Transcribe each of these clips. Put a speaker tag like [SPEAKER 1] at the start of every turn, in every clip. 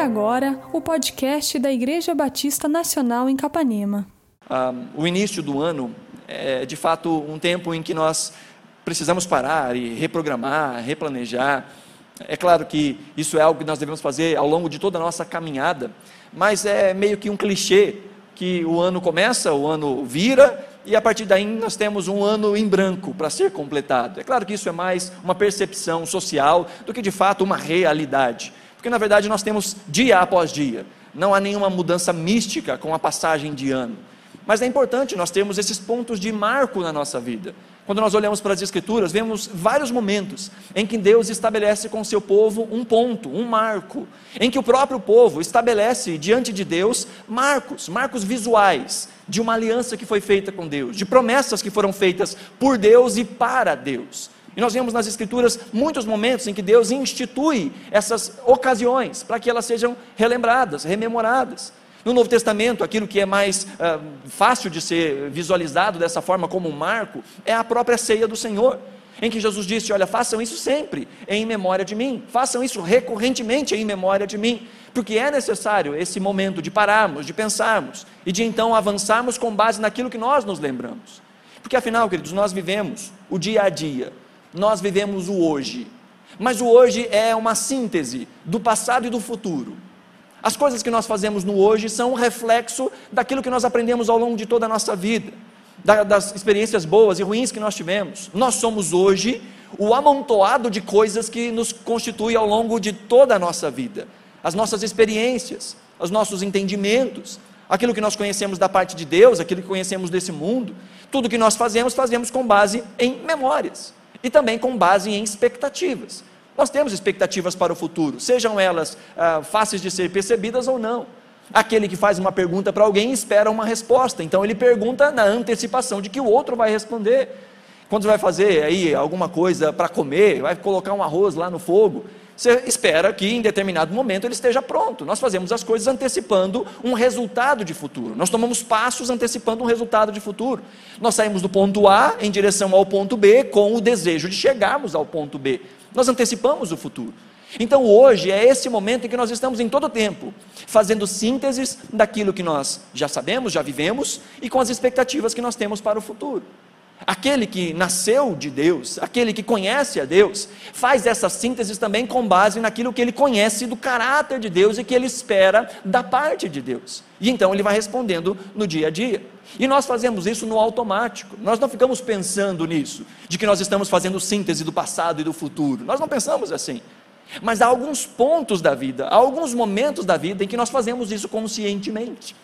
[SPEAKER 1] agora o podcast da Igreja Batista Nacional em Capanema.
[SPEAKER 2] Ah, o início do ano é de fato um tempo em que nós precisamos parar e reprogramar, replanejar. É claro que isso é algo que nós devemos fazer ao longo de toda a nossa caminhada, mas é meio que um clichê que o ano começa, o ano vira e a partir daí nós temos um ano em branco para ser completado. É claro que isso é mais uma percepção social do que de fato uma realidade, porque na verdade nós temos dia após dia, não há nenhuma mudança mística com a passagem de ano. Mas é importante nós termos esses pontos de marco na nossa vida. Quando nós olhamos para as Escrituras, vemos vários momentos em que Deus estabelece com seu povo um ponto, um marco, em que o próprio povo estabelece diante de Deus marcos, marcos visuais de uma aliança que foi feita com Deus, de promessas que foram feitas por Deus e para Deus. E nós vemos nas Escrituras muitos momentos em que Deus institui essas ocasiões para que elas sejam relembradas, rememoradas. No Novo Testamento, aquilo que é mais uh, fácil de ser visualizado dessa forma como um marco é a própria ceia do Senhor, em que Jesus disse: Olha, façam isso sempre em memória de mim, façam isso recorrentemente em memória de mim, porque é necessário esse momento de pararmos, de pensarmos e de então avançarmos com base naquilo que nós nos lembramos. Porque afinal, queridos, nós vivemos o dia a dia, nós vivemos o hoje, mas o hoje é uma síntese do passado e do futuro. As coisas que nós fazemos no hoje são um reflexo daquilo que nós aprendemos ao longo de toda a nossa vida, das experiências boas e ruins que nós tivemos. Nós somos hoje o amontoado de coisas que nos constitui ao longo de toda a nossa vida. As nossas experiências, os nossos entendimentos, aquilo que nós conhecemos da parte de Deus, aquilo que conhecemos desse mundo, tudo que nós fazemos, fazemos com base em memórias e também com base em expectativas. Nós temos expectativas para o futuro, sejam elas ah, fáceis de ser percebidas ou não. Aquele que faz uma pergunta para alguém espera uma resposta, então ele pergunta na antecipação de que o outro vai responder. Quando você vai fazer aí alguma coisa para comer, vai colocar um arroz lá no fogo, você espera que em determinado momento ele esteja pronto. Nós fazemos as coisas antecipando um resultado de futuro. Nós tomamos passos antecipando um resultado de futuro. Nós saímos do ponto A em direção ao ponto B com o desejo de chegarmos ao ponto B. Nós antecipamos o futuro. Então hoje é esse momento em que nós estamos em todo o tempo fazendo sínteses daquilo que nós já sabemos, já vivemos e com as expectativas que nós temos para o futuro. Aquele que nasceu de Deus, aquele que conhece a Deus, faz essas sínteses também com base naquilo que ele conhece do caráter de Deus e que ele espera da parte de Deus. E então ele vai respondendo no dia a dia. E nós fazemos isso no automático. Nós não ficamos pensando nisso, de que nós estamos fazendo síntese do passado e do futuro. Nós não pensamos assim. Mas há alguns pontos da vida, há alguns momentos da vida em que nós fazemos isso conscientemente,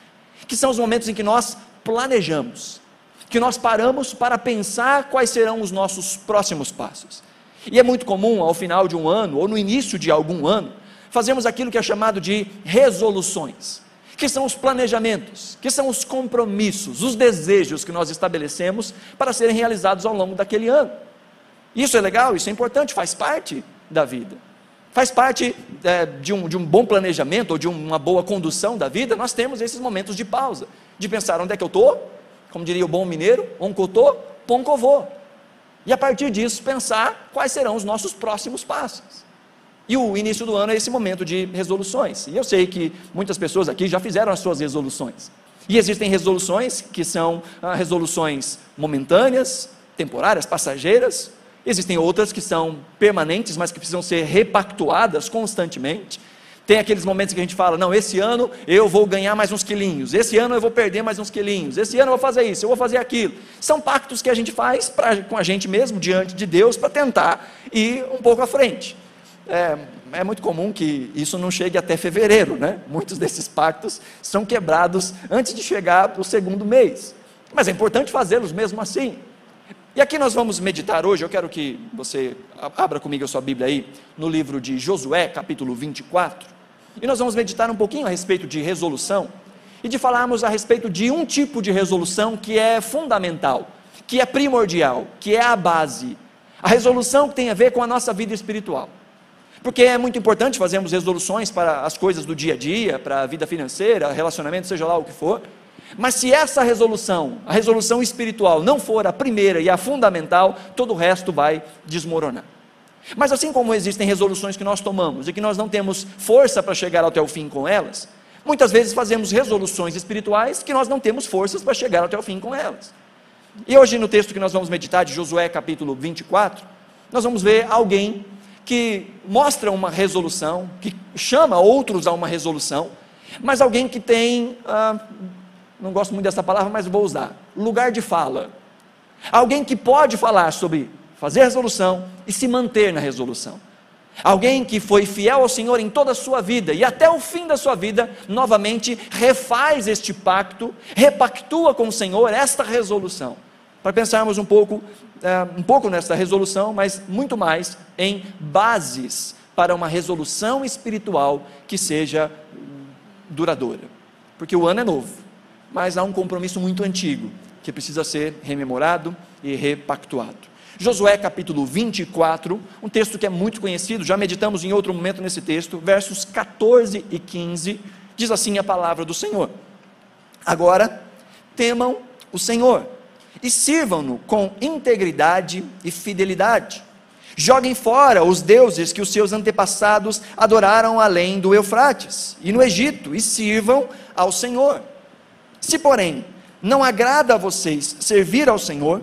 [SPEAKER 2] que são os momentos em que nós planejamos, que nós paramos para pensar quais serão os nossos próximos passos. E é muito comum, ao final de um ano, ou no início de algum ano, fazermos aquilo que é chamado de resoluções que são os planejamentos, que são os compromissos, os desejos que nós estabelecemos para serem realizados ao longo daquele ano. Isso é legal, isso é importante, faz parte da vida. Faz parte é, de, um, de um bom planejamento ou de uma boa condução da vida, nós temos esses momentos de pausa, de pensar onde é que eu estou, como diria o bom mineiro, eu vou. E a partir disso pensar quais serão os nossos próximos passos. E o início do ano é esse momento de resoluções. E eu sei que muitas pessoas aqui já fizeram as suas resoluções. E existem resoluções que são ah, resoluções momentâneas, temporárias, passageiras. Existem outras que são permanentes, mas que precisam ser repactuadas constantemente. Tem aqueles momentos que a gente fala: não, esse ano eu vou ganhar mais uns quilinhos, esse ano eu vou perder mais uns quilinhos, esse ano eu vou fazer isso, eu vou fazer aquilo. São pactos que a gente faz pra, com a gente mesmo, diante de Deus, para tentar ir um pouco à frente é, é muito comum que isso não chegue até fevereiro, né? Muitos desses pactos são quebrados antes de chegar o segundo mês. Mas é importante fazê-los mesmo assim. E aqui nós vamos meditar hoje, eu quero que você abra comigo a sua Bíblia aí, no livro de Josué, capítulo 24. E nós vamos meditar um pouquinho a respeito de resolução e de falarmos a respeito de um tipo de resolução que é fundamental, que é primordial, que é a base. A resolução que tem a ver com a nossa vida espiritual. Porque é muito importante fazermos resoluções para as coisas do dia a dia, para a vida financeira, relacionamento, seja lá o que for. Mas se essa resolução, a resolução espiritual, não for a primeira e a fundamental, todo o resto vai desmoronar. Mas assim como existem resoluções que nós tomamos e que nós não temos força para chegar até o fim com elas, muitas vezes fazemos resoluções espirituais que nós não temos forças para chegar até o fim com elas. E hoje, no texto que nós vamos meditar, de Josué capítulo 24, nós vamos ver alguém que mostra uma resolução, que chama outros a uma resolução, mas alguém que tem, ah, não gosto muito dessa palavra, mas vou usar, lugar de fala. Alguém que pode falar sobre fazer resolução e se manter na resolução. Alguém que foi fiel ao Senhor em toda a sua vida e até o fim da sua vida, novamente refaz este pacto, repactua com o Senhor esta resolução. Para pensarmos um pouco, é, um pouco nessa resolução, mas muito mais em bases para uma resolução espiritual que seja duradoura. Porque o ano é novo, mas há um compromisso muito antigo que precisa ser rememorado e repactuado. Josué capítulo 24, um texto que é muito conhecido, já meditamos em outro momento nesse texto, versos 14 e 15, diz assim a palavra do Senhor: Agora temam o Senhor e sirvam-no com integridade e fidelidade. Joguem fora os deuses que os seus antepassados adoraram além do Eufrates e no Egito e sirvam ao Senhor. Se, porém, não agrada a vocês servir ao Senhor,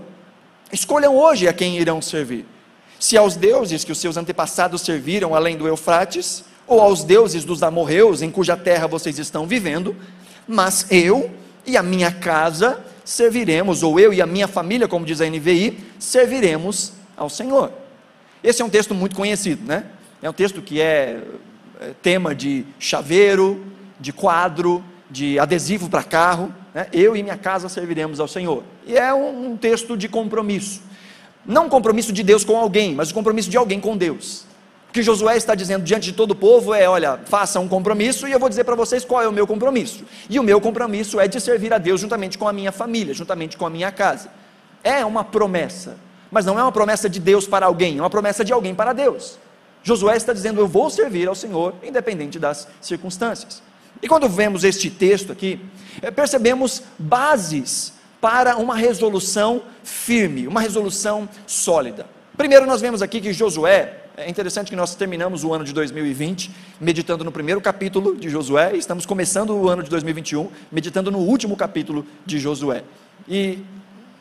[SPEAKER 2] Escolham hoje a quem irão servir: se aos deuses que os seus antepassados serviram além do Eufrates, ou aos deuses dos amorreus em cuja terra vocês estão vivendo, mas eu e a minha casa serviremos, ou eu e a minha família, como diz a NVI, serviremos ao Senhor. Esse é um texto muito conhecido, né? É um texto que é, é tema de chaveiro, de quadro, de adesivo para carro né? eu e minha casa serviremos ao Senhor. E é um, um texto de compromisso. Não um compromisso de Deus com alguém, mas o compromisso de alguém com Deus. O que Josué está dizendo diante de todo o povo é: olha, faça um compromisso e eu vou dizer para vocês qual é o meu compromisso. E o meu compromisso é de servir a Deus juntamente com a minha família, juntamente com a minha casa. É uma promessa, mas não é uma promessa de Deus para alguém, é uma promessa de alguém para Deus. Josué está dizendo: eu vou servir ao Senhor, independente das circunstâncias. E quando vemos este texto aqui, eh, percebemos bases para uma resolução firme, uma resolução sólida. Primeiro, nós vemos aqui que Josué, é interessante que nós terminamos o ano de 2020 meditando no primeiro capítulo de Josué e estamos começando o ano de 2021 meditando no último capítulo de Josué. E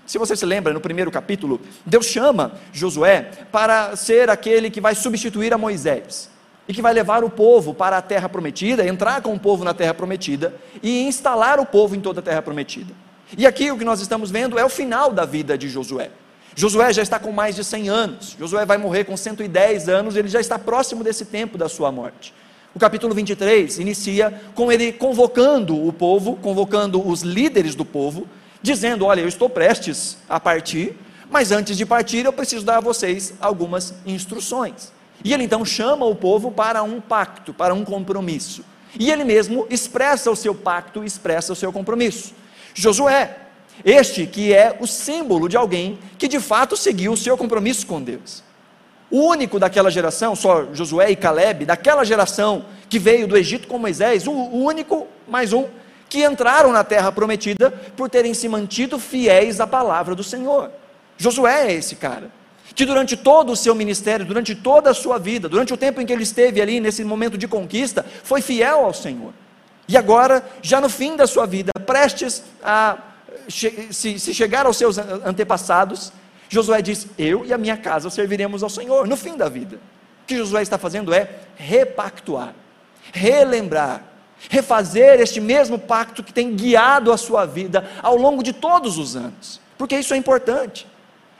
[SPEAKER 2] se você se lembra, no primeiro capítulo, Deus chama Josué para ser aquele que vai substituir a Moisés e que vai levar o povo para a terra prometida, entrar com o povo na terra prometida e instalar o povo em toda a terra prometida. E aqui o que nós estamos vendo é o final da vida de Josué. Josué já está com mais de 100 anos. Josué vai morrer com 110 anos, ele já está próximo desse tempo da sua morte. O capítulo 23 inicia com ele convocando o povo, convocando os líderes do povo, dizendo: Olha, eu estou prestes a partir, mas antes de partir eu preciso dar a vocês algumas instruções. E ele então chama o povo para um pacto, para um compromisso. E ele mesmo expressa o seu pacto, expressa o seu compromisso. Josué, este que é o símbolo de alguém que de fato seguiu o seu compromisso com Deus. O único daquela geração, só Josué e Caleb, daquela geração que veio do Egito com Moisés, o único, mais um, que entraram na terra prometida por terem se mantido fiéis à palavra do Senhor. Josué é esse cara que durante todo o seu ministério, durante toda a sua vida, durante o tempo em que ele esteve ali nesse momento de conquista, foi fiel ao Senhor. E agora, já no fim da sua vida, prestes a se, se chegar aos seus antepassados, Josué diz: Eu e a minha casa serviremos ao Senhor no fim da vida. O que Josué está fazendo é repactuar, relembrar, refazer este mesmo pacto que tem guiado a sua vida ao longo de todos os anos, porque isso é importante.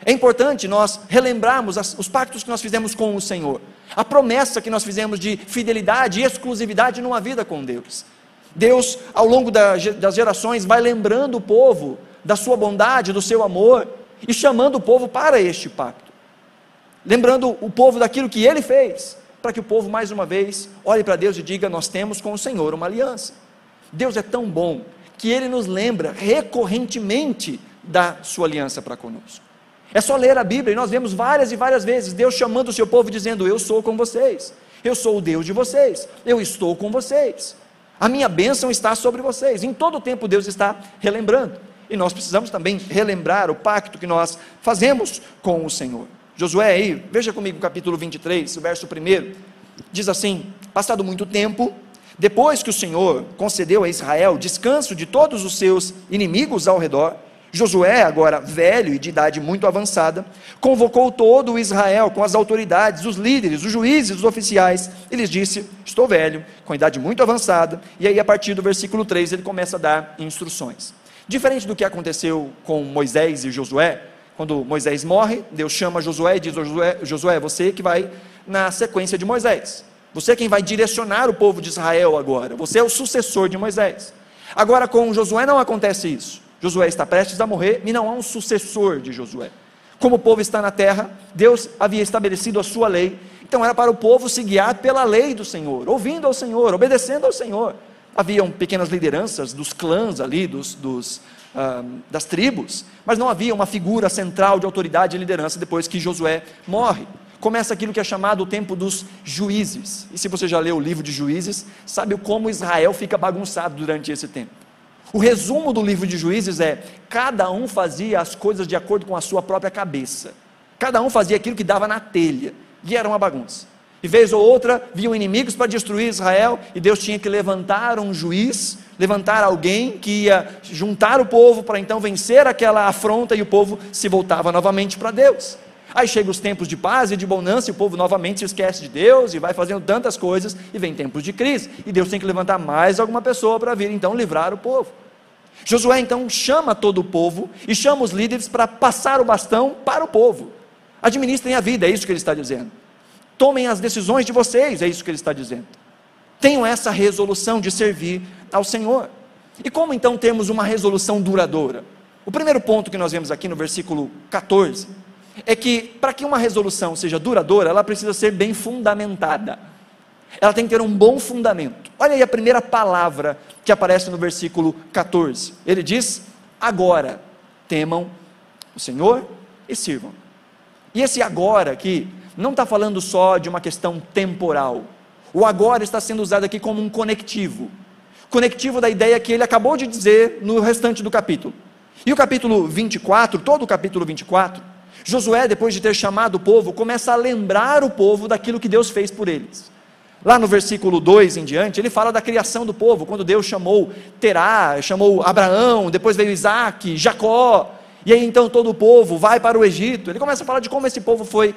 [SPEAKER 2] É importante nós relembrarmos as, os pactos que nós fizemos com o Senhor, a promessa que nós fizemos de fidelidade e exclusividade numa vida com Deus. Deus, ao longo da, das gerações, vai lembrando o povo da sua bondade, do seu amor e chamando o povo para este pacto. Lembrando o povo daquilo que ele fez, para que o povo, mais uma vez, olhe para Deus e diga: Nós temos com o Senhor uma aliança. Deus é tão bom que ele nos lembra recorrentemente da sua aliança para conosco. É só ler a Bíblia e nós vemos várias e várias vezes Deus chamando o seu povo dizendo: Eu sou com vocês, eu sou o Deus de vocês, eu estou com vocês, a minha bênção está sobre vocês. Em todo o tempo Deus está relembrando. E nós precisamos também relembrar o pacto que nós fazemos com o Senhor. Josué aí, veja comigo o capítulo 23, o verso 1. Diz assim: Passado muito tempo, depois que o Senhor concedeu a Israel descanso de todos os seus inimigos ao redor, Josué, agora velho e de idade muito avançada, convocou todo o Israel com as autoridades, os líderes, os juízes, os oficiais, e lhes disse: Estou velho, com idade muito avançada, e aí a partir do versículo 3 ele começa a dar instruções. Diferente do que aconteceu com Moisés e Josué, quando Moisés morre, Deus chama Josué e diz: Josué, Josué, você que vai na sequência de Moisés. Você é quem vai direcionar o povo de Israel agora. Você é o sucessor de Moisés. Agora com Josué não acontece isso. Josué está prestes a morrer e não há um sucessor de Josué. Como o povo está na terra, Deus havia estabelecido a sua lei, então era para o povo se guiar pela lei do Senhor, ouvindo ao Senhor, obedecendo ao Senhor. Haviam pequenas lideranças dos clãs ali, dos, dos ah, das tribos, mas não havia uma figura central de autoridade e liderança depois que Josué morre. Começa aquilo que é chamado o tempo dos juízes. E se você já leu o livro de juízes, sabe como Israel fica bagunçado durante esse tempo. O resumo do livro de Juízes é: cada um fazia as coisas de acordo com a sua própria cabeça. Cada um fazia aquilo que dava na telha. E era uma bagunça. E vez ou outra vinham inimigos para destruir Israel, e Deus tinha que levantar um juiz, levantar alguém que ia juntar o povo para então vencer aquela afronta, e o povo se voltava novamente para Deus. Aí chegam os tempos de paz e de bonança, e o povo novamente se esquece de Deus e vai fazendo tantas coisas, e vem tempos de crise, e Deus tem que levantar mais alguma pessoa para vir então livrar o povo. Josué então chama todo o povo e chama os líderes para passar o bastão para o povo. Administrem a vida, é isso que ele está dizendo. Tomem as decisões de vocês, é isso que ele está dizendo. Tenham essa resolução de servir ao Senhor. E como então temos uma resolução duradoura? O primeiro ponto que nós vemos aqui no versículo 14 é que para que uma resolução seja duradoura, ela precisa ser bem fundamentada. Ela tem que ter um bom fundamento. Olha aí a primeira palavra que aparece no versículo 14. Ele diz: Agora temam o Senhor e sirvam. E esse agora aqui não está falando só de uma questão temporal. O agora está sendo usado aqui como um conectivo conectivo da ideia que ele acabou de dizer no restante do capítulo. E o capítulo 24, todo o capítulo 24, Josué, depois de ter chamado o povo, começa a lembrar o povo daquilo que Deus fez por eles. Lá no versículo 2 em diante, ele fala da criação do povo, quando Deus chamou Terá, chamou Abraão, depois veio Isaac, Jacó, e aí então todo o povo vai para o Egito. Ele começa a falar de como esse povo foi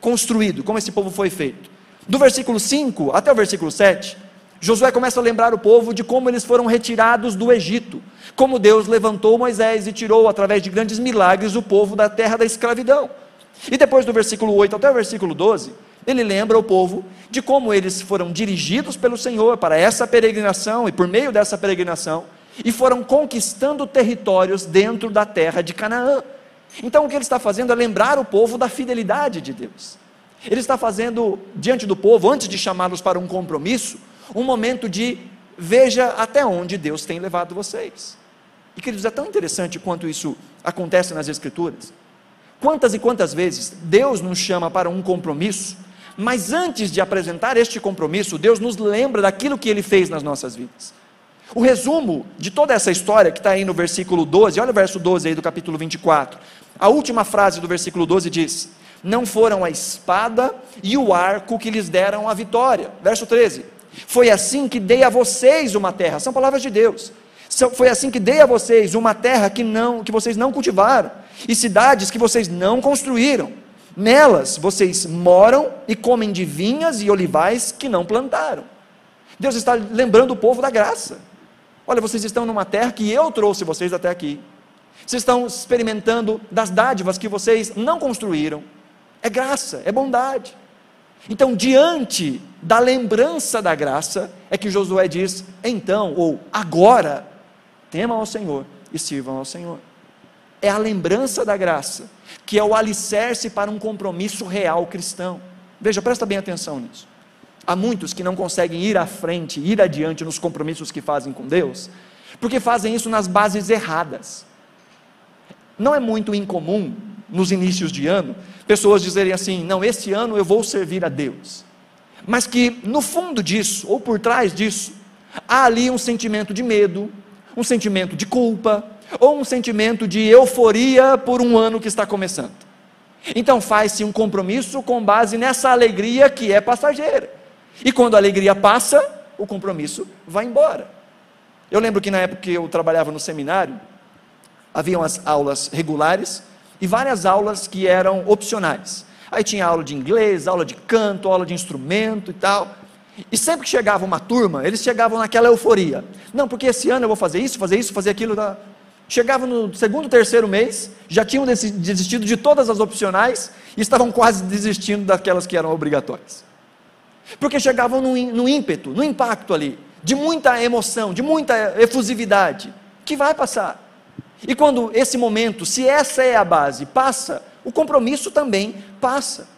[SPEAKER 2] construído, como esse povo foi feito. Do versículo 5 até o versículo 7, Josué começa a lembrar o povo de como eles foram retirados do Egito, como Deus levantou Moisés e tirou através de grandes milagres o povo da terra da escravidão. E depois do versículo 8 até o versículo 12, ele lembra o povo de como eles foram dirigidos pelo Senhor para essa peregrinação e por meio dessa peregrinação e foram conquistando territórios dentro da terra de Canaã. Então o que ele está fazendo é lembrar o povo da fidelidade de Deus. Ele está fazendo diante do povo, antes de chamá-los para um compromisso, um momento de veja até onde Deus tem levado vocês. E queridos, é tão interessante quanto isso acontece nas Escrituras. Quantas e quantas vezes Deus nos chama para um compromisso mas antes de apresentar este compromisso, Deus nos lembra daquilo que ele fez nas nossas vidas. O resumo de toda essa história que está aí no versículo 12, olha o verso 12 aí do capítulo 24. A última frase do versículo 12 diz: Não foram a espada e o arco que lhes deram a vitória. Verso 13: Foi assim que dei a vocês uma terra. São palavras de Deus. Foi assim que dei a vocês uma terra que não, que vocês não cultivaram, e cidades que vocês não construíram Nelas vocês moram e comem de vinhas e olivais que não plantaram. Deus está lembrando o povo da graça. Olha, vocês estão numa terra que eu trouxe vocês até aqui. Vocês estão experimentando das dádivas que vocês não construíram. É graça, é bondade. Então, diante da lembrança da graça, é que Josué diz: então, ou agora, temam ao Senhor e sirvam ao Senhor é a lembrança da graça, que é o alicerce para um compromisso real cristão. Veja, presta bem atenção nisso. Há muitos que não conseguem ir à frente, ir adiante nos compromissos que fazem com Deus, porque fazem isso nas bases erradas. Não é muito incomum, nos inícios de ano, pessoas dizerem assim: não, esse ano eu vou servir a Deus. Mas que no fundo disso, ou por trás disso, há ali um sentimento de medo, um sentimento de culpa, ou um sentimento de euforia por um ano que está começando. Então faz-se um compromisso com base nessa alegria que é passageira. E quando a alegria passa, o compromisso vai embora. Eu lembro que na época que eu trabalhava no seminário, haviam as aulas regulares e várias aulas que eram opcionais. Aí tinha aula de inglês, aula de canto, aula de instrumento e tal. E sempre que chegava uma turma, eles chegavam naquela euforia. Não, porque esse ano eu vou fazer isso, fazer isso, fazer aquilo. Tá? Chegava no segundo, terceiro mês, já tinham desistido de todas as opcionais e estavam quase desistindo daquelas que eram obrigatórias. Porque chegavam no, no ímpeto, no impacto ali, de muita emoção, de muita efusividade, que vai passar. E quando esse momento, se essa é a base, passa, o compromisso também passa.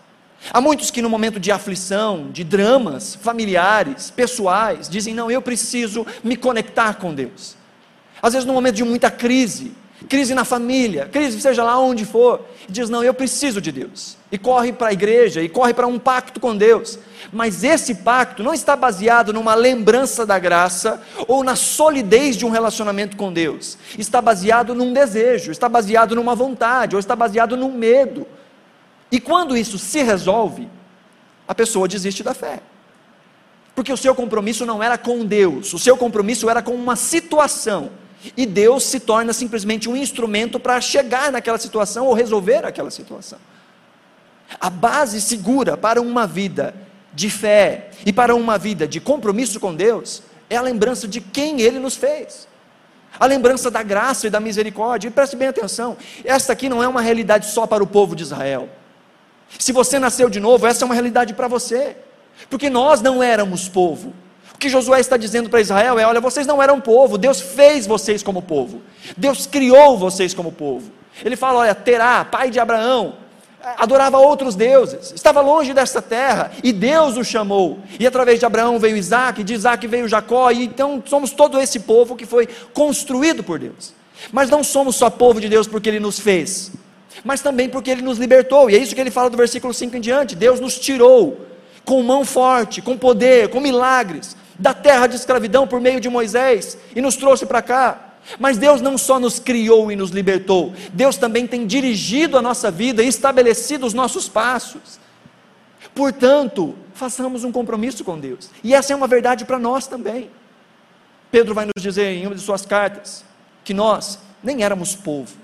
[SPEAKER 2] Há muitos que no momento de aflição, de dramas familiares, pessoais, dizem: Não, eu preciso me conectar com Deus. Às vezes, no momento de muita crise, crise na família, crise seja lá onde for, diz: Não, eu preciso de Deus. E corre para a igreja, e corre para um pacto com Deus. Mas esse pacto não está baseado numa lembrança da graça ou na solidez de um relacionamento com Deus. Está baseado num desejo, está baseado numa vontade, ou está baseado num medo. E quando isso se resolve, a pessoa desiste da fé. Porque o seu compromisso não era com Deus, o seu compromisso era com uma situação. E Deus se torna simplesmente um instrumento para chegar naquela situação ou resolver aquela situação. A base segura para uma vida de fé e para uma vida de compromisso com Deus é a lembrança de quem Ele nos fez. A lembrança da graça e da misericórdia. E preste bem atenção: esta aqui não é uma realidade só para o povo de Israel. Se você nasceu de novo, essa é uma realidade para você, porque nós não éramos povo. O que Josué está dizendo para Israel é: olha, vocês não eram povo, Deus fez vocês como povo, Deus criou vocês como povo. Ele fala: olha, Terá, pai de Abraão, adorava outros deuses, estava longe desta terra, e Deus o chamou, e através de Abraão veio Isaac, de Isaac veio Jacó, e então somos todo esse povo que foi construído por Deus. Mas não somos só povo de Deus porque Ele nos fez, mas também porque Ele nos libertou, e é isso que ele fala do versículo 5 em diante: Deus nos tirou com mão forte, com poder, com milagres, da terra de escravidão por meio de Moisés, e nos trouxe para cá. Mas Deus não só nos criou e nos libertou, Deus também tem dirigido a nossa vida e estabelecido os nossos passos. Portanto, façamos um compromisso com Deus, e essa é uma verdade para nós também. Pedro vai nos dizer em uma de suas cartas que nós nem éramos povo,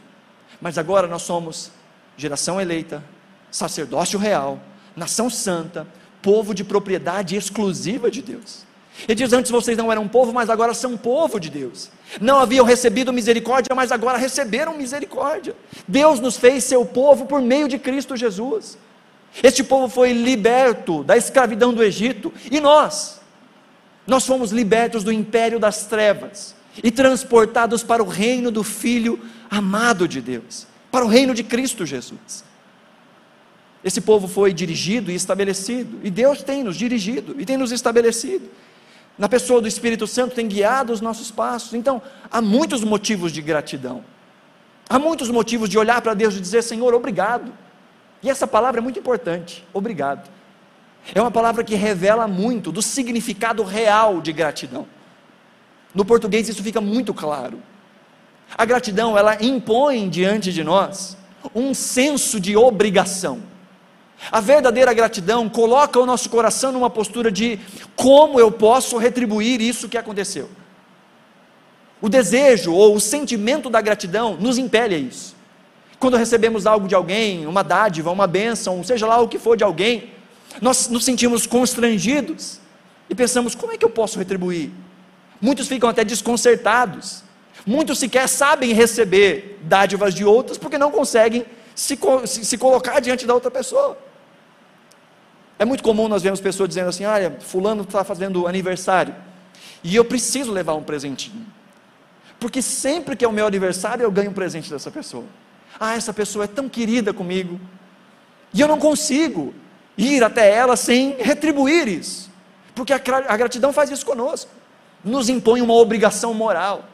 [SPEAKER 2] mas agora nós somos geração eleita, sacerdócio real, nação santa, povo de propriedade exclusiva de Deus. Ele diz: Antes vocês não eram povo, mas agora são povo de Deus. Não haviam recebido misericórdia, mas agora receberam misericórdia. Deus nos fez seu povo por meio de Cristo Jesus. Este povo foi liberto da escravidão do Egito e nós, nós fomos libertos do império das trevas e transportados para o reino do Filho amado de Deus, para o reino de Cristo Jesus. Esse povo foi dirigido e estabelecido, e Deus tem nos dirigido e tem nos estabelecido. Na pessoa do Espírito Santo tem guiado os nossos passos. Então, há muitos motivos de gratidão. Há muitos motivos de olhar para Deus e dizer: Senhor, obrigado. E essa palavra é muito importante, obrigado. É uma palavra que revela muito do significado real de gratidão. No português isso fica muito claro. A gratidão, ela impõe diante de nós um senso de obrigação. A verdadeira gratidão coloca o nosso coração numa postura de como eu posso retribuir isso que aconteceu. O desejo ou o sentimento da gratidão nos impele a isso. Quando recebemos algo de alguém, uma dádiva, uma bênção, seja lá o que for de alguém, nós nos sentimos constrangidos e pensamos: como é que eu posso retribuir? Muitos ficam até desconcertados. Muitos sequer sabem receber dádivas de outros porque não conseguem se, se, se colocar diante da outra pessoa. É muito comum nós vemos pessoas dizendo assim: olha, Fulano está fazendo aniversário e eu preciso levar um presentinho. Porque sempre que é o meu aniversário eu ganho um presente dessa pessoa. Ah, essa pessoa é tão querida comigo e eu não consigo ir até ela sem retribuir isso. Porque a, a gratidão faz isso conosco, nos impõe uma obrigação moral.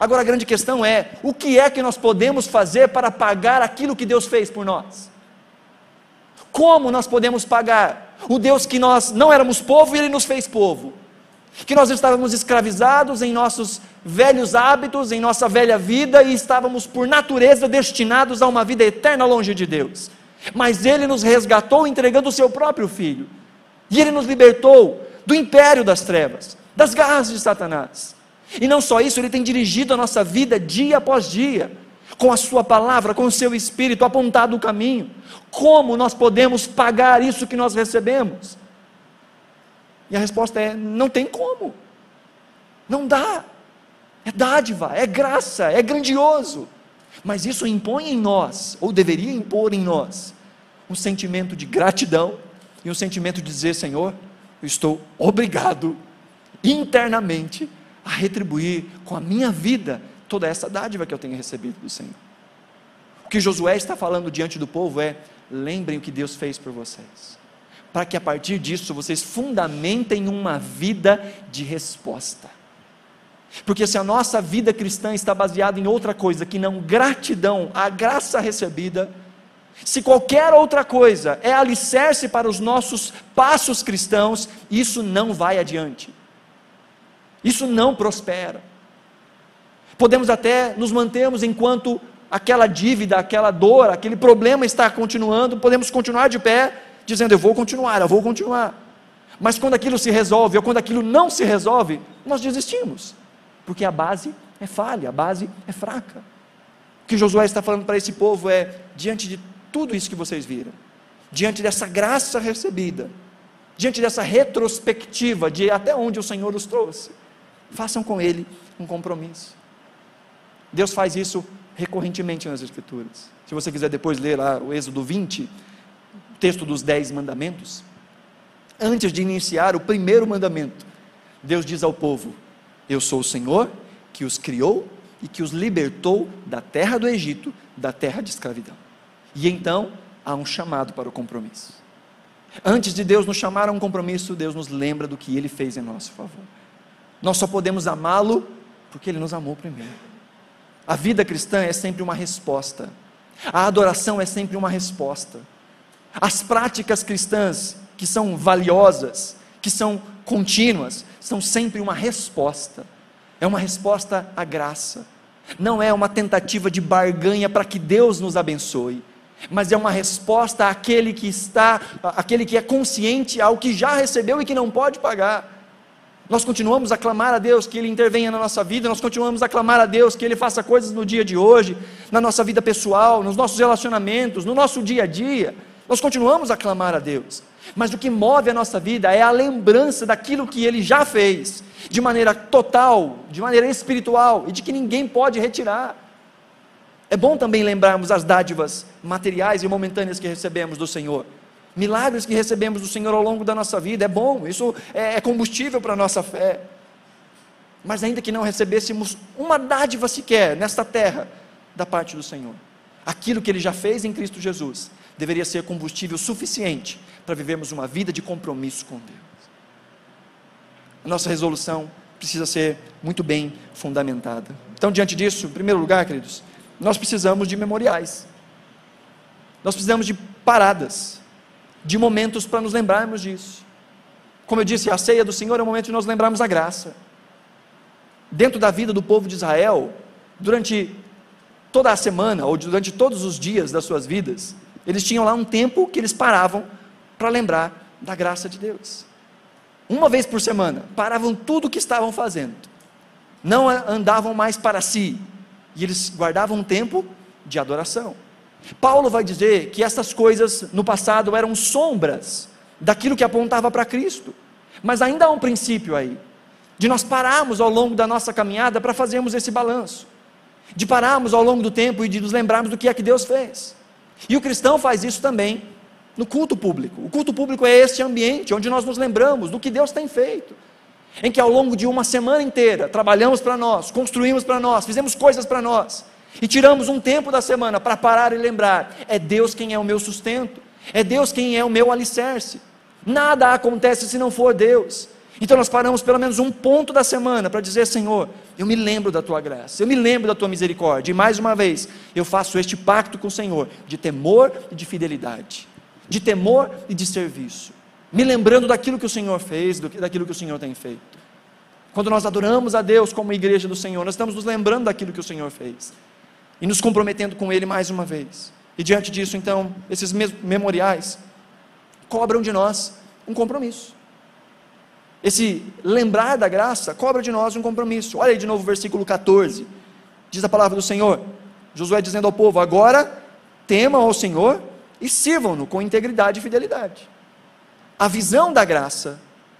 [SPEAKER 2] Agora a grande questão é: o que é que nós podemos fazer para pagar aquilo que Deus fez por nós? Como nós podemos pagar? O Deus que nós não éramos povo e Ele nos fez povo. Que nós estávamos escravizados em nossos velhos hábitos, em nossa velha vida e estávamos por natureza destinados a uma vida eterna longe de Deus. mas Ele nos resgatou entregando o Seu próprio Filho, e Ele nos libertou do império das trevas, das garras de Satanás. E não só isso, Ele tem dirigido a nossa vida dia após dia, com a Sua palavra, com o Seu Espírito, apontado o caminho. Como nós podemos pagar isso que nós recebemos? E a resposta é: não tem como, não dá. É dádiva, é graça, é grandioso. Mas isso impõe em nós, ou deveria impor em nós, um sentimento de gratidão e um sentimento de dizer: Senhor, eu estou obrigado internamente a retribuir com a minha vida toda essa dádiva que eu tenho recebido do Senhor. O que Josué está falando diante do povo é: lembrem o que Deus fez por vocês, para que a partir disso vocês fundamentem uma vida de resposta. Porque se a nossa vida cristã está baseada em outra coisa que não gratidão à graça recebida, se qualquer outra coisa é alicerce para os nossos passos cristãos, isso não vai adiante. Isso não prospera. Podemos até nos mantermos enquanto aquela dívida, aquela dor, aquele problema está continuando, podemos continuar de pé, dizendo: Eu vou continuar, eu vou continuar. Mas quando aquilo se resolve, ou quando aquilo não se resolve, nós desistimos, porque a base é falha, a base é fraca. O que Josué está falando para esse povo é: diante de tudo isso que vocês viram, diante dessa graça recebida, diante dessa retrospectiva de até onde o Senhor os trouxe, façam com Ele um compromisso. Deus faz isso recorrentemente nas Escrituras. Se você quiser depois ler lá o Êxodo 20, o texto dos Dez Mandamentos, antes de iniciar o primeiro mandamento, Deus diz ao povo: Eu sou o Senhor que os criou e que os libertou da terra do Egito, da terra de escravidão. E então há um chamado para o compromisso. Antes de Deus nos chamar a um compromisso, Deus nos lembra do que Ele fez em nosso favor. Nós só podemos amá-lo porque Ele nos amou primeiro. A vida cristã é sempre uma resposta. A adoração é sempre uma resposta. As práticas cristãs, que são valiosas, que são contínuas, são sempre uma resposta. É uma resposta à graça. Não é uma tentativa de barganha para que Deus nos abençoe, mas é uma resposta àquele que está, aquele que é consciente ao que já recebeu e que não pode pagar. Nós continuamos a clamar a Deus que Ele intervenha na nossa vida, nós continuamos a clamar a Deus que Ele faça coisas no dia de hoje, na nossa vida pessoal, nos nossos relacionamentos, no nosso dia a dia. Nós continuamos a clamar a Deus, mas o que move a nossa vida é a lembrança daquilo que Ele já fez, de maneira total, de maneira espiritual e de que ninguém pode retirar. É bom também lembrarmos as dádivas materiais e momentâneas que recebemos do Senhor milagres que recebemos do Senhor ao longo da nossa vida, é bom, isso é, é combustível para a nossa fé. Mas ainda que não recebêssemos uma dádiva sequer nesta terra da parte do Senhor, aquilo que Ele já fez em Cristo Jesus deveria ser combustível suficiente para vivermos uma vida de compromisso com Deus. A nossa resolução precisa ser muito bem fundamentada. Então, diante disso, em primeiro lugar, queridos, nós precisamos de memoriais. Nós precisamos de paradas de momentos para nos lembrarmos disso. Como eu disse, a ceia do Senhor é o momento de nós lembrarmos a graça. Dentro da vida do povo de Israel, durante toda a semana, ou durante todos os dias das suas vidas, eles tinham lá um tempo que eles paravam para lembrar da graça de Deus. Uma vez por semana, paravam tudo o que estavam fazendo, não andavam mais para si, e eles guardavam um tempo de adoração. Paulo vai dizer que essas coisas no passado eram sombras daquilo que apontava para Cristo, mas ainda há um princípio aí, de nós pararmos ao longo da nossa caminhada para fazermos esse balanço, de pararmos ao longo do tempo e de nos lembrarmos do que é que Deus fez. E o cristão faz isso também no culto público. O culto público é este ambiente onde nós nos lembramos do que Deus tem feito. Em que ao longo de uma semana inteira trabalhamos para nós, construímos para nós, fizemos coisas para nós e tiramos um tempo da semana para parar e lembrar: é Deus quem é o meu sustento, é Deus quem é o meu alicerce. Nada acontece se não for Deus. Então nós paramos pelo menos um ponto da semana para dizer: Senhor, eu me lembro da tua graça, eu me lembro da tua misericórdia, e mais uma vez eu faço este pacto com o Senhor de temor e de fidelidade, de temor e de serviço, me lembrando daquilo que o Senhor fez, daquilo que o Senhor tem feito. Quando nós adoramos a Deus como igreja do Senhor, nós estamos nos lembrando daquilo que o Senhor fez e nos comprometendo com Ele mais uma vez. E diante disso, então, esses memoriais cobram de nós um compromisso. Esse lembrar da graça cobra de nós um compromisso. Olha aí de novo o versículo 14. Diz a palavra do Senhor. Josué dizendo ao povo: Agora temam ao Senhor e sirvam-no com integridade e fidelidade. A visão da graça,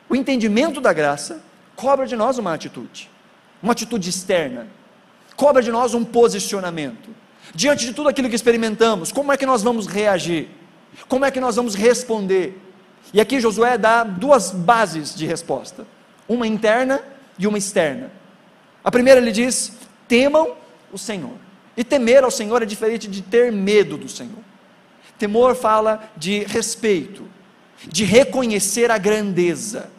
[SPEAKER 2] o entendimento da graça, cobra de nós uma atitude, uma atitude externa, cobra de nós um posicionamento. Diante de tudo aquilo que experimentamos, como é que nós vamos reagir? Como é que nós vamos responder? E aqui Josué dá duas bases de resposta: uma interna e uma externa. A primeira ele diz: temam o Senhor. E temer ao Senhor é diferente de ter medo do Senhor. Temor fala de respeito, de reconhecer a grandeza.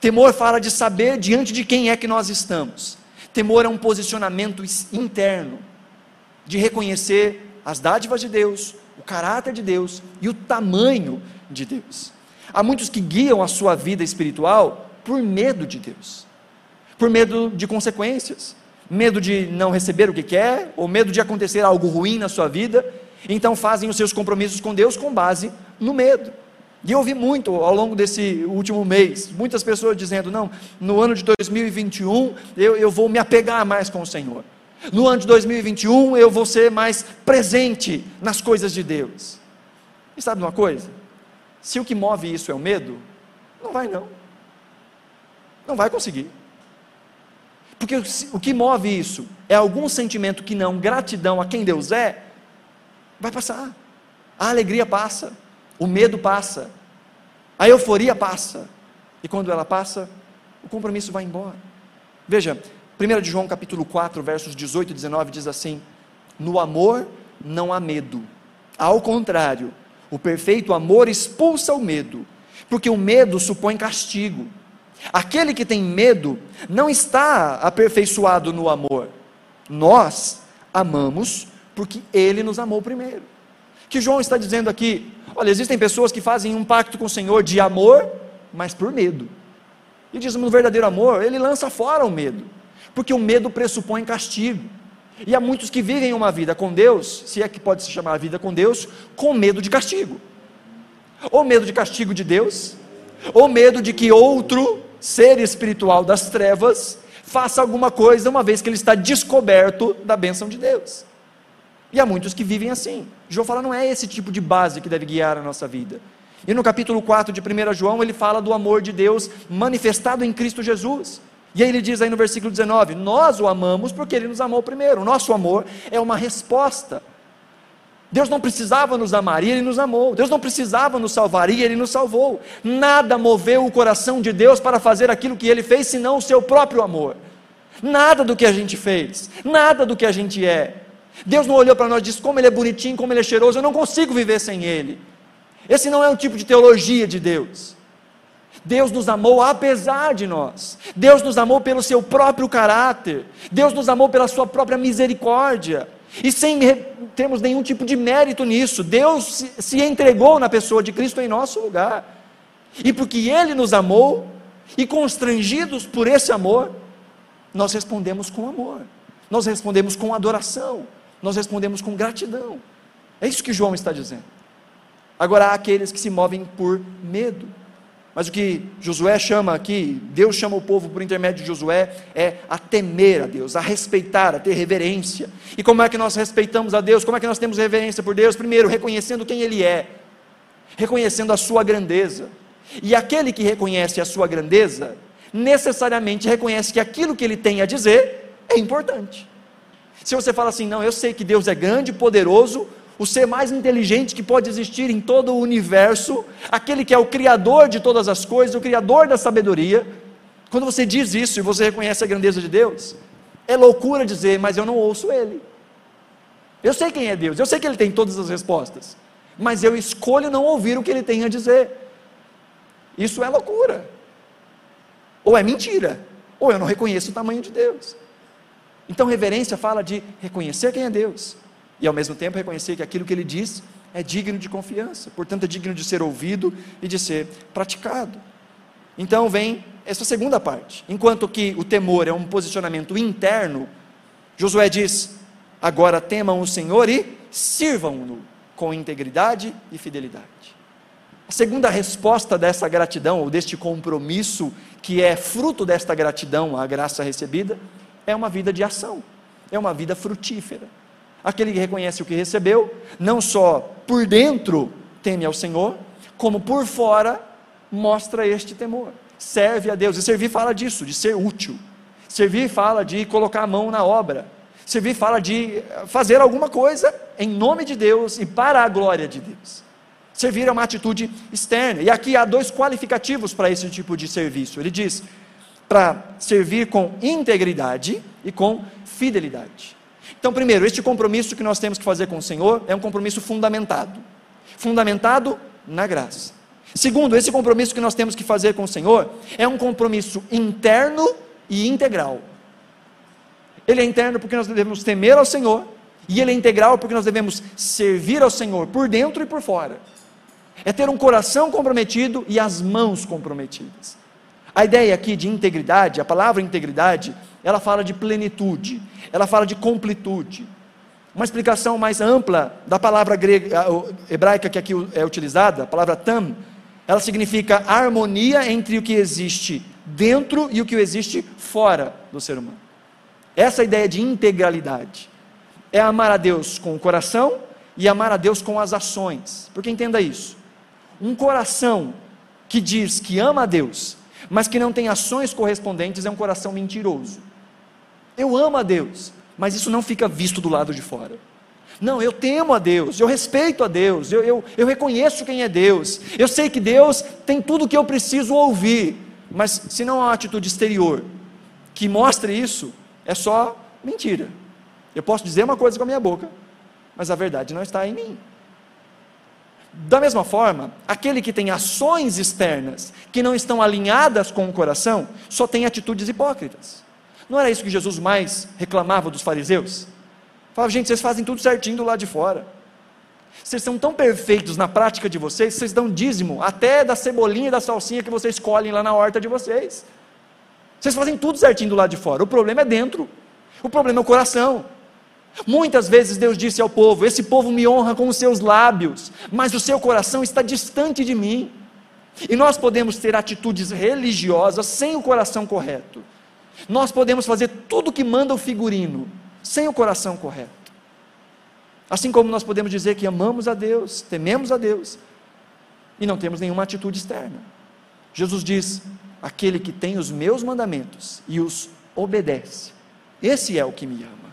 [SPEAKER 2] Temor fala de saber diante de quem é que nós estamos. Temor é um posicionamento interno, de reconhecer as dádivas de Deus, o caráter de Deus e o tamanho de Deus. Há muitos que guiam a sua vida espiritual por medo de Deus, por medo de consequências, medo de não receber o que quer, ou medo de acontecer algo ruim na sua vida, então fazem os seus compromissos com Deus com base no medo. E eu ouvi muito ao longo desse último mês, muitas pessoas dizendo: não, no ano de 2021 eu, eu vou me apegar mais com o Senhor. No ano de 2021 eu vou ser mais presente nas coisas de Deus. E sabe uma coisa? Se o que move isso é o medo, não vai não. Não vai conseguir. Porque o que move isso é algum sentimento que não gratidão a quem Deus é, vai passar. A alegria passa, o medo passa, a euforia passa. E quando ela passa, o compromisso vai embora. Veja, 1 de João capítulo 4, versos 18 e 19 diz assim: No amor não há medo. Ao contrário, o perfeito amor expulsa o medo, porque o medo supõe castigo. Aquele que tem medo não está aperfeiçoado no amor. Nós amamos porque ele nos amou primeiro. Que João está dizendo aqui? Olha, existem pessoas que fazem um pacto com o Senhor de amor, mas por medo. E diz no verdadeiro amor, ele lança fora o medo, porque o medo pressupõe castigo. E há muitos que vivem uma vida com Deus, se é que pode se chamar vida com Deus, com medo de castigo. Ou medo de castigo de Deus, ou medo de que outro ser espiritual das trevas faça alguma coisa uma vez que ele está descoberto da bênção de Deus. E há muitos que vivem assim. João fala, não é esse tipo de base que deve guiar a nossa vida. E no capítulo 4 de 1 João, ele fala do amor de Deus manifestado em Cristo Jesus. E aí ele diz aí no versículo 19: Nós o amamos porque ele nos amou primeiro. O nosso amor é uma resposta. Deus não precisava nos amar e ele nos amou. Deus não precisava nos salvar e ele nos salvou. Nada moveu o coração de Deus para fazer aquilo que ele fez senão o seu próprio amor. Nada do que a gente fez, nada do que a gente é. Deus não olhou para nós e disse como ele é bonitinho, como ele é cheiroso, eu não consigo viver sem ele. Esse não é um tipo de teologia de Deus. Deus nos amou apesar de nós. Deus nos amou pelo seu próprio caráter. Deus nos amou pela sua própria misericórdia. E sem termos nenhum tipo de mérito nisso, Deus se entregou na pessoa de Cristo em nosso lugar. E porque Ele nos amou, e constrangidos por esse amor, nós respondemos com amor, nós respondemos com adoração, nós respondemos com gratidão. É isso que João está dizendo. Agora há aqueles que se movem por medo. Mas o que Josué chama aqui, Deus chama o povo por intermédio de Josué, é a temer a Deus, a respeitar, a ter reverência. E como é que nós respeitamos a Deus? Como é que nós temos reverência por Deus? Primeiro, reconhecendo quem Ele é, reconhecendo a sua grandeza. E aquele que reconhece a sua grandeza, necessariamente reconhece que aquilo que ele tem a dizer é importante. Se você fala assim, não, eu sei que Deus é grande, poderoso, o ser mais inteligente que pode existir em todo o universo, aquele que é o criador de todas as coisas, o criador da sabedoria. Quando você diz isso e você reconhece a grandeza de Deus, é loucura dizer, mas eu não ouço ele. Eu sei quem é Deus, eu sei que ele tem todas as respostas, mas eu escolho não ouvir o que ele tem a dizer. Isso é loucura. Ou é mentira, ou eu não reconheço o tamanho de Deus. Então, reverência fala de reconhecer quem é Deus e ao mesmo tempo reconhecer que aquilo que ele diz é digno de confiança, portanto é digno de ser ouvido e de ser praticado. Então vem essa segunda parte. Enquanto que o temor é um posicionamento interno, Josué diz: agora temam o Senhor e sirvam-no com integridade e fidelidade. A segunda resposta dessa gratidão, ou deste compromisso, que é fruto desta gratidão à graça recebida, é uma vida de ação, é uma vida frutífera. Aquele que reconhece o que recebeu, não só por dentro teme ao Senhor, como por fora mostra este temor. Serve a Deus. E servir fala disso, de ser útil. Servir fala de colocar a mão na obra. Servir fala de fazer alguma coisa em nome de Deus e para a glória de Deus. Servir é uma atitude externa. E aqui há dois qualificativos para esse tipo de serviço. Ele diz para servir com integridade e com fidelidade. Então, primeiro, este compromisso que nós temos que fazer com o Senhor é um compromisso fundamentado fundamentado na graça. Segundo, esse compromisso que nós temos que fazer com o Senhor é um compromisso interno e integral. Ele é interno porque nós devemos temer ao Senhor, e ele é integral porque nós devemos servir ao Senhor por dentro e por fora. É ter um coração comprometido e as mãos comprometidas. A ideia aqui de integridade, a palavra integridade, ela fala de plenitude, ela fala de completude. Uma explicação mais ampla da palavra grega, hebraica que aqui é utilizada, a palavra tam, ela significa harmonia entre o que existe dentro e o que existe fora do ser humano. Essa é ideia de integralidade é amar a Deus com o coração e amar a Deus com as ações. Porque entenda isso: um coração que diz que ama a Deus, mas que não tem ações correspondentes, é um coração mentiroso. Eu amo a Deus, mas isso não fica visto do lado de fora. Não, eu temo a Deus, eu respeito a Deus, eu, eu, eu reconheço quem é Deus, eu sei que Deus tem tudo o que eu preciso ouvir, mas se não há uma atitude exterior que mostre isso, é só mentira. Eu posso dizer uma coisa com a minha boca, mas a verdade não está em mim. Da mesma forma, aquele que tem ações externas que não estão alinhadas com o coração, só tem atitudes hipócritas. Não era isso que Jesus mais reclamava dos fariseus? Falava, gente, vocês fazem tudo certinho do lado de fora. Vocês são tão perfeitos na prática de vocês, vocês dão dízimo até da cebolinha e da salsinha que vocês colhem lá na horta de vocês. Vocês fazem tudo certinho do lado de fora. O problema é dentro. O problema é o coração. Muitas vezes Deus disse ao povo: Esse povo me honra com os seus lábios, mas o seu coração está distante de mim. E nós podemos ter atitudes religiosas sem o coração correto. Nós podemos fazer tudo o que manda o figurino, sem o coração correto. Assim como nós podemos dizer que amamos a Deus, tememos a Deus, e não temos nenhuma atitude externa. Jesus diz: aquele que tem os meus mandamentos e os obedece, esse é o que me ama.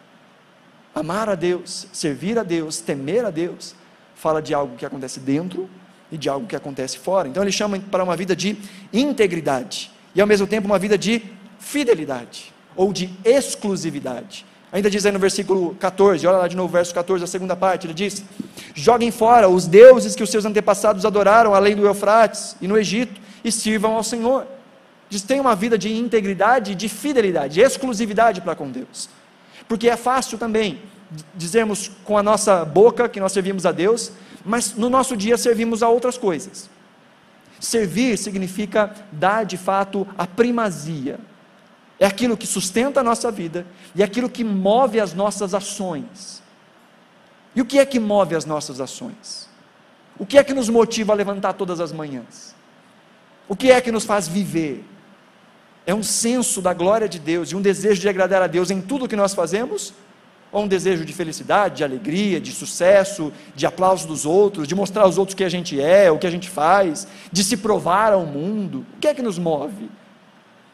[SPEAKER 2] Amar a Deus, servir a Deus, temer a Deus, fala de algo que acontece dentro e de algo que acontece fora. Então ele chama para uma vida de integridade e ao mesmo tempo uma vida de fidelidade ou de exclusividade. Ainda diz aí no versículo 14, olha lá de novo, verso 14, a segunda parte, ele diz: Joguem fora os deuses que os seus antepassados adoraram além do Eufrates e no Egito e sirvam ao Senhor. Diz: tenha uma vida de integridade, de fidelidade, de exclusividade para com Deus. Porque é fácil também dizermos com a nossa boca que nós servimos a Deus, mas no nosso dia servimos a outras coisas. Servir significa dar de fato a primazia. É aquilo que sustenta a nossa vida e é aquilo que move as nossas ações. E o que é que move as nossas ações? O que é que nos motiva a levantar todas as manhãs? O que é que nos faz viver? É um senso da glória de Deus e um desejo de agradar a Deus em tudo que nós fazemos? Ou um desejo de felicidade, de alegria, de sucesso, de aplauso dos outros, de mostrar aos outros o que a gente é, o que a gente faz, de se provar ao mundo? O que é que nos move?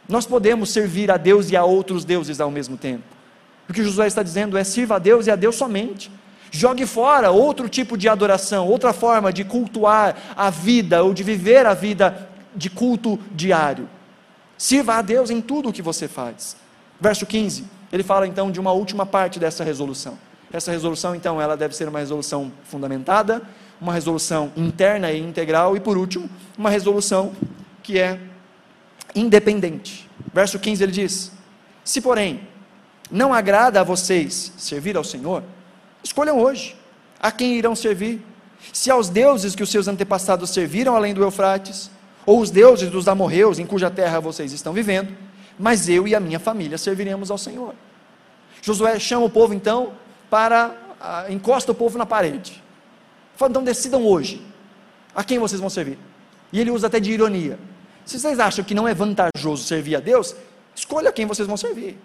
[SPEAKER 2] Nós podemos servir a Deus e a outros deuses ao mesmo tempo. O que Josué está dizendo é: sirva a Deus e a Deus somente. Jogue fora outro tipo de adoração, outra forma de cultuar a vida ou de viver a vida de culto diário. Sirva a Deus em tudo o que você faz. Verso 15, ele fala então de uma última parte dessa resolução. Essa resolução, então, ela deve ser uma resolução fundamentada, uma resolução interna e integral, e por último, uma resolução que é independente. Verso 15 ele diz: Se, porém, não agrada a vocês servir ao Senhor, escolham hoje a quem irão servir. Se aos deuses que os seus antepassados serviram além do Eufrates, ou os deuses dos amorreus em cuja terra vocês estão vivendo, mas eu e a minha família serviremos ao Senhor. Josué chama o povo então para, encosta o povo na parede. Fala, então decidam hoje a quem vocês vão servir. E ele usa até de ironia. Se vocês acham que não é vantajoso servir a Deus, escolha quem vocês vão servir.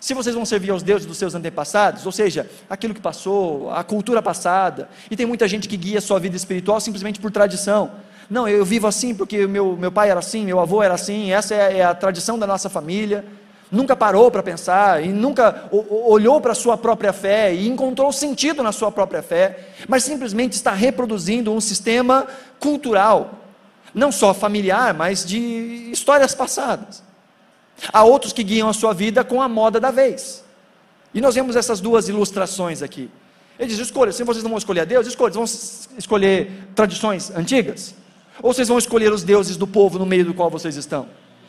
[SPEAKER 2] Se vocês vão servir aos deuses dos seus antepassados, ou seja, aquilo que passou, a cultura passada, e tem muita gente que guia sua vida espiritual simplesmente por tradição. Não, eu vivo assim porque meu, meu pai era assim, meu avô era assim, essa é, é a tradição da nossa família. Nunca parou para pensar e nunca olhou para a sua própria fé e encontrou sentido na sua própria fé, mas simplesmente está reproduzindo um sistema cultural, não só familiar, mas de histórias passadas. Há outros que guiam a sua vida com a moda da vez. E nós vemos essas duas ilustrações aqui. Ele diz: escolha, se vocês não vão escolher a Deus, escolha, vocês vão escolher tradições antigas? Ou vocês vão escolher os deuses do povo no meio do qual vocês estão?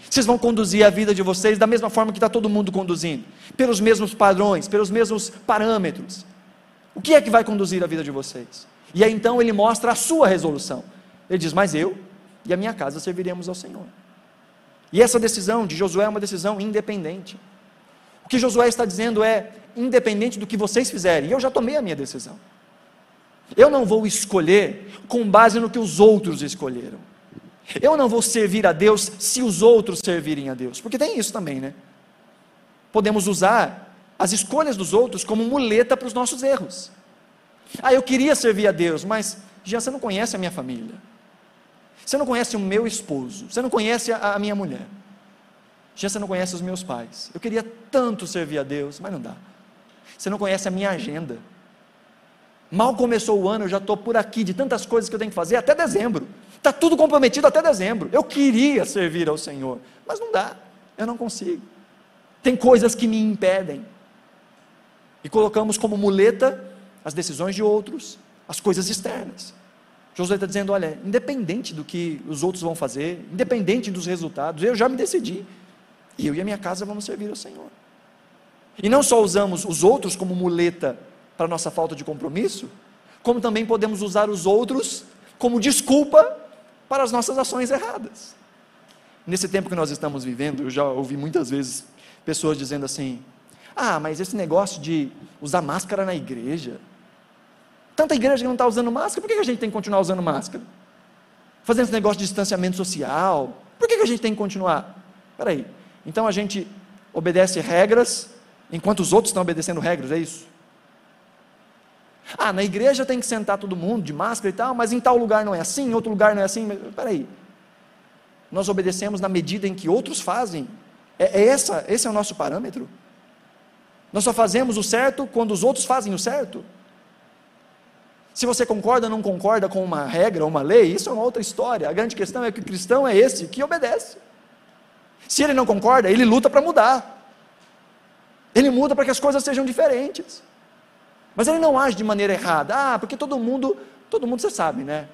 [SPEAKER 2] Vocês vão conduzir a vida de vocês da mesma forma que está todo mundo conduzindo, pelos mesmos padrões, pelos mesmos parâmetros. O que é que vai conduzir a vida de vocês? E aí então ele mostra a sua resolução. Ele diz: Mas eu e a minha casa serviremos ao Senhor. E essa decisão de Josué é uma decisão independente. O que Josué está dizendo é: independente do que vocês fizerem, eu já tomei a minha decisão. Eu não vou escolher com base no que os outros escolheram. Eu não vou servir a Deus se os outros servirem a Deus, porque tem isso também, né? Podemos usar as escolhas dos outros como muleta para os nossos erros. Ah, eu queria servir a Deus, mas já você não conhece a minha família. Você não conhece o meu esposo, você não conhece a, a minha mulher. Já você não conhece os meus pais. Eu queria tanto servir a Deus, mas não dá. Você não conhece a minha agenda. Mal começou o ano, eu já estou por aqui de tantas coisas que eu tenho que fazer até dezembro. Está tudo comprometido até dezembro. Eu queria servir ao Senhor, mas não dá. Eu não consigo. Tem coisas que me impedem. E colocamos como muleta as decisões de outros, as coisas externas. Josué está dizendo: olha, independente do que os outros vão fazer, independente dos resultados, eu já me decidi. E eu e a minha casa vamos servir ao Senhor. E não só usamos os outros como muleta para nossa falta de compromisso, como também podemos usar os outros como desculpa para as nossas ações erradas. Nesse tempo que nós estamos vivendo, eu já ouvi muitas vezes pessoas dizendo assim: ah, mas esse negócio de usar máscara na igreja, Tanta igreja que não está usando máscara, por que a gente tem que continuar usando máscara? Fazendo esse negócio de distanciamento social, por que a gente tem que continuar? Espera aí, então a gente obedece regras, enquanto os outros estão obedecendo regras, é isso? Ah, na igreja tem que sentar todo mundo de máscara e tal, mas em tal lugar não é assim, em outro lugar não é assim. Espera aí, nós obedecemos na medida em que outros fazem. É, é essa, esse é o nosso parâmetro. Nós só fazemos o certo quando os outros fazem o certo. Se você concorda ou não concorda com uma regra ou uma lei, isso é uma outra história. A grande questão é que o cristão é esse que obedece. Se ele não concorda, ele luta para mudar. Ele muda para que as coisas sejam diferentes. Mas ele não age de maneira errada. Ah, porque todo mundo, todo mundo você sabe, né?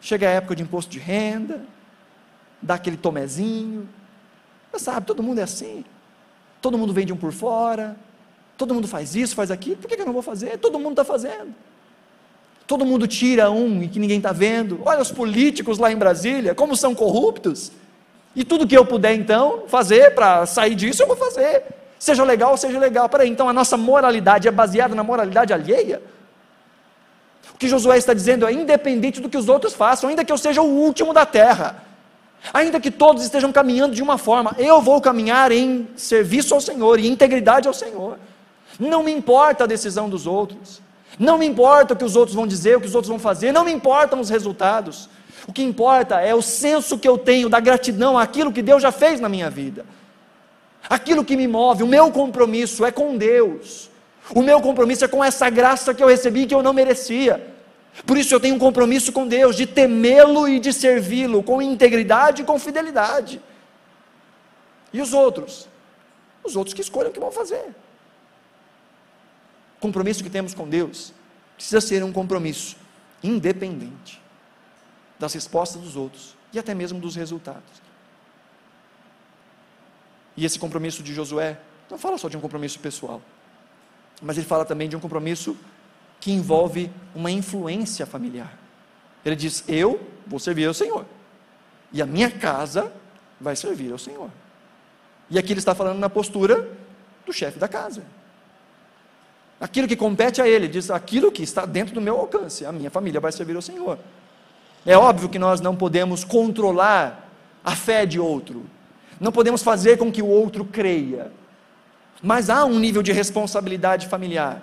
[SPEAKER 2] Chega a época de imposto de renda, dá aquele tomezinho. Você sabe, todo mundo é assim. Todo mundo vende um por fora. Todo mundo faz isso, faz aquilo. Por que eu não vou fazer? Todo mundo está fazendo. Todo mundo tira um e que ninguém está vendo. Olha os políticos lá em Brasília, como são corruptos. E tudo que eu puder então fazer para sair disso, eu vou fazer. Seja legal, seja legal. Peraí, então a nossa moralidade é baseada na moralidade alheia? O que Josué está dizendo é: independente do que os outros façam, ainda que eu seja o último da terra, ainda que todos estejam caminhando de uma forma, eu vou caminhar em serviço ao Senhor e integridade ao Senhor. Não me importa a decisão dos outros. Não me importa o que os outros vão dizer, o que os outros vão fazer, não me importam os resultados. O que importa é o senso que eu tenho da gratidão àquilo que Deus já fez na minha vida. Aquilo que me move, o meu compromisso é com Deus. O meu compromisso é com essa graça que eu recebi que eu não merecia. Por isso eu tenho um compromisso com Deus de temê-lo e de servi-lo com integridade e com fidelidade. E os outros? Os outros que escolham o que vão fazer compromisso que temos com Deus precisa ser um compromisso independente das respostas dos outros e até mesmo dos resultados. E esse compromisso de Josué não fala só de um compromisso pessoal, mas ele fala também de um compromisso que envolve uma influência familiar. Ele diz: Eu vou servir ao Senhor, e a minha casa vai servir ao Senhor. E aqui ele está falando na postura do chefe da casa. aquilo que compete a Ele, diz aquilo que está dentro do meu alcance, a minha família vai servir ao Senhor. É óbvio que nós não podemos controlar a fé de outro, não podemos fazer com que o outro creia, mas há um nível de responsabilidade familiar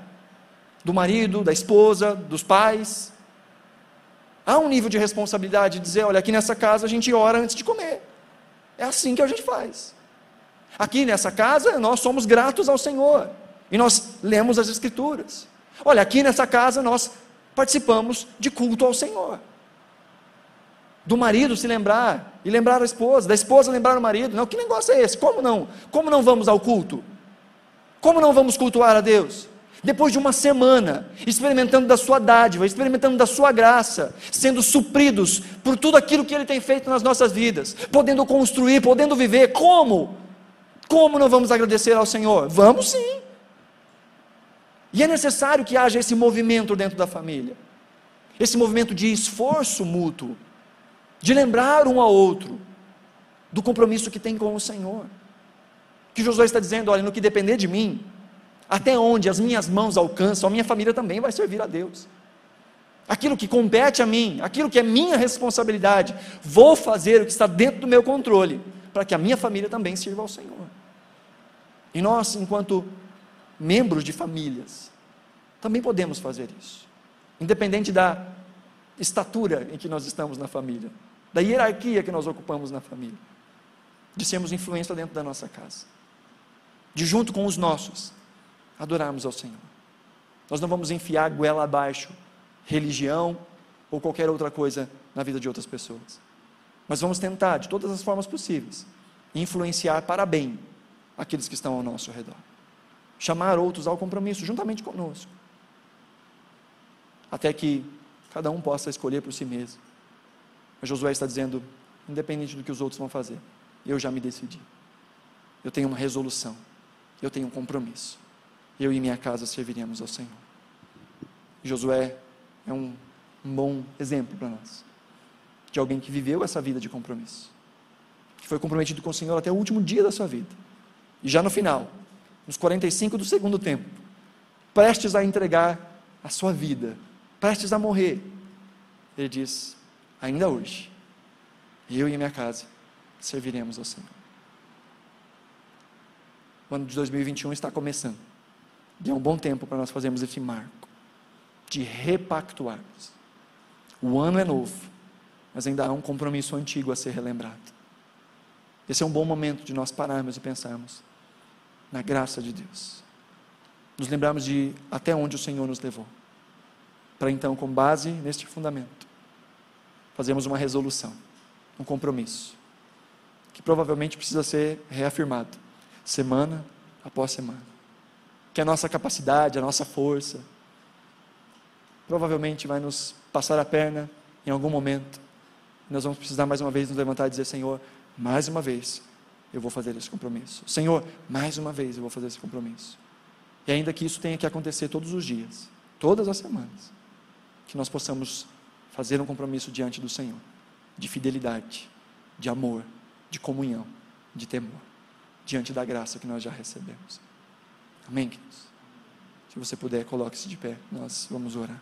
[SPEAKER 2] do marido, da esposa, dos pais. Há um nível de responsabilidade de dizer: olha, aqui nessa casa a gente ora antes de comer. É assim que a gente faz. Aqui nessa casa nós somos gratos ao Senhor e nós lemos as Escrituras. Olha, aqui nessa casa nós participamos de culto ao Senhor. Do marido se lembrar e lembrar a esposa, da esposa lembrar o marido. Não, que negócio é esse? Como não? Como não vamos ao culto? Como não vamos cultuar a Deus? Depois de uma semana, experimentando da sua dádiva, experimentando da sua graça, sendo supridos por tudo aquilo que Ele tem feito nas nossas vidas, podendo construir, podendo viver, como? Como não vamos agradecer ao Senhor? Vamos sim. E é necessário que haja esse movimento dentro da família, esse movimento de esforço mútuo, de lembrar um ao outro do compromisso que tem com o Senhor que Josué está dizendo: olha, no que depender de mim, até onde as minhas mãos alcançam, a minha família também vai servir a Deus. Aquilo que compete a mim, aquilo que é minha responsabilidade, vou fazer o que está dentro do meu controle, para que a minha família também sirva ao Senhor. E nós, enquanto membros de famílias, também podemos fazer isso, independente da estatura em que nós estamos na família, da hierarquia que nós ocupamos na família, de sermos influência dentro da nossa casa de junto com os nossos, adorarmos ao Senhor. Nós não vamos enfiar goela abaixo religião ou qualquer outra coisa na vida de outras pessoas. Mas vamos tentar, de todas as formas possíveis, influenciar para bem aqueles que estão ao nosso redor. Chamar outros ao compromisso juntamente conosco. Até que cada um possa escolher por si mesmo. Mas Josué está dizendo, independente do que os outros vão fazer, eu já me decidi. Eu tenho uma resolução eu tenho um compromisso. Eu e minha casa serviremos ao Senhor. Josué é um bom exemplo para nós, de alguém que viveu essa vida de compromisso, que foi comprometido com o Senhor até o último dia da sua vida. E já no final, nos 45 do segundo tempo, prestes a entregar a sua vida, prestes a morrer, ele diz: Ainda hoje, eu e minha casa serviremos ao Senhor. O ano de 2021 está começando. E é um bom tempo para nós fazermos esse marco de repactuarmos. O ano é novo, mas ainda há um compromisso antigo a ser relembrado. Esse é um bom momento de nós pararmos e pensarmos na graça de Deus. Nos lembrarmos de até onde o Senhor nos levou. Para então, com base neste fundamento, fazermos uma resolução, um compromisso, que provavelmente precisa ser reafirmado semana após semana. Que a nossa capacidade, a nossa força, provavelmente vai nos passar a perna em algum momento. Nós vamos precisar mais uma vez nos levantar e dizer: Senhor, mais uma vez eu vou fazer esse compromisso. Senhor, mais uma vez eu vou fazer esse compromisso. E ainda que isso tenha que acontecer todos os dias, todas as semanas, que nós possamos fazer um compromisso diante do Senhor, de fidelidade, de amor, de comunhão, de temor diante da graça que nós já recebemos. Amém, queridos? Se você puder, coloque-se de pé, nós vamos orar.